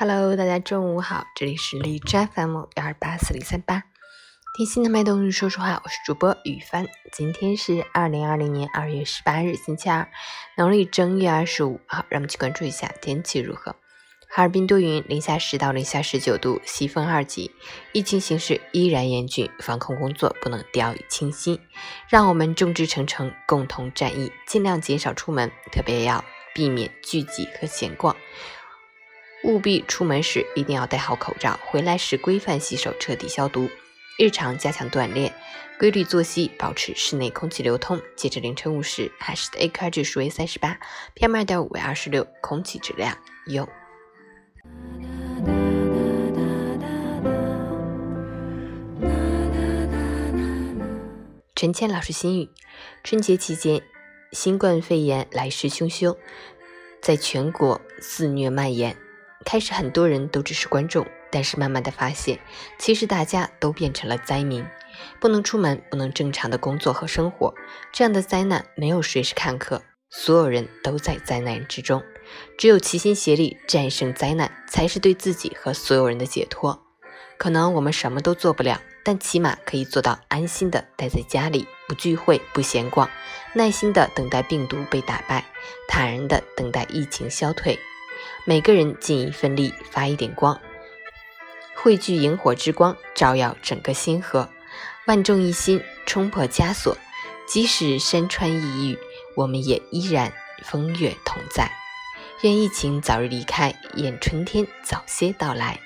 Hello，大家中午好，这里是荔枝 FM 幺二八四零三八，听心的脉动，说说话，我是主播雨帆。今天是二零二零年二月十八日，星期二，农历正月二十五。好，让我们去关注一下天气如何。哈尔滨多云，零下十到零下十九度，西风二级。疫情形势依然严峻，防控工作不能掉以轻心。让我们众志成城，共同战役，尽量减少出门，特别要避免聚集和闲逛。务必出门时一定要戴好口罩，回来时规范洗手，彻底消毒。日常加强锻炼，规律作息，保持室内空气流通。截至凌晨五时，海市的 AQI 指数为三十八，PM 二点五为二十六，空气质量优。陈倩老师心语：春节期间，新冠肺炎来势汹汹，在全国肆虐蔓延。开始很多人都只是观众，但是慢慢的发现，其实大家都变成了灾民，不能出门，不能正常的工作和生活，这样的灾难没有谁是看客，所有人都在灾难之中，只有齐心协力战胜灾难，才是对自己和所有人的解脱。可能我们什么都做不了，但起码可以做到安心的待在家里，不聚会，不闲逛，耐心的等待病毒被打败，坦然的等待疫情消退。每个人尽一份力，发一点光，汇聚萤火之光，照耀整个星河。万众一心，冲破枷锁。即使山川异域，我们也依然风月同在。愿疫情早日离开，愿春天早些到来。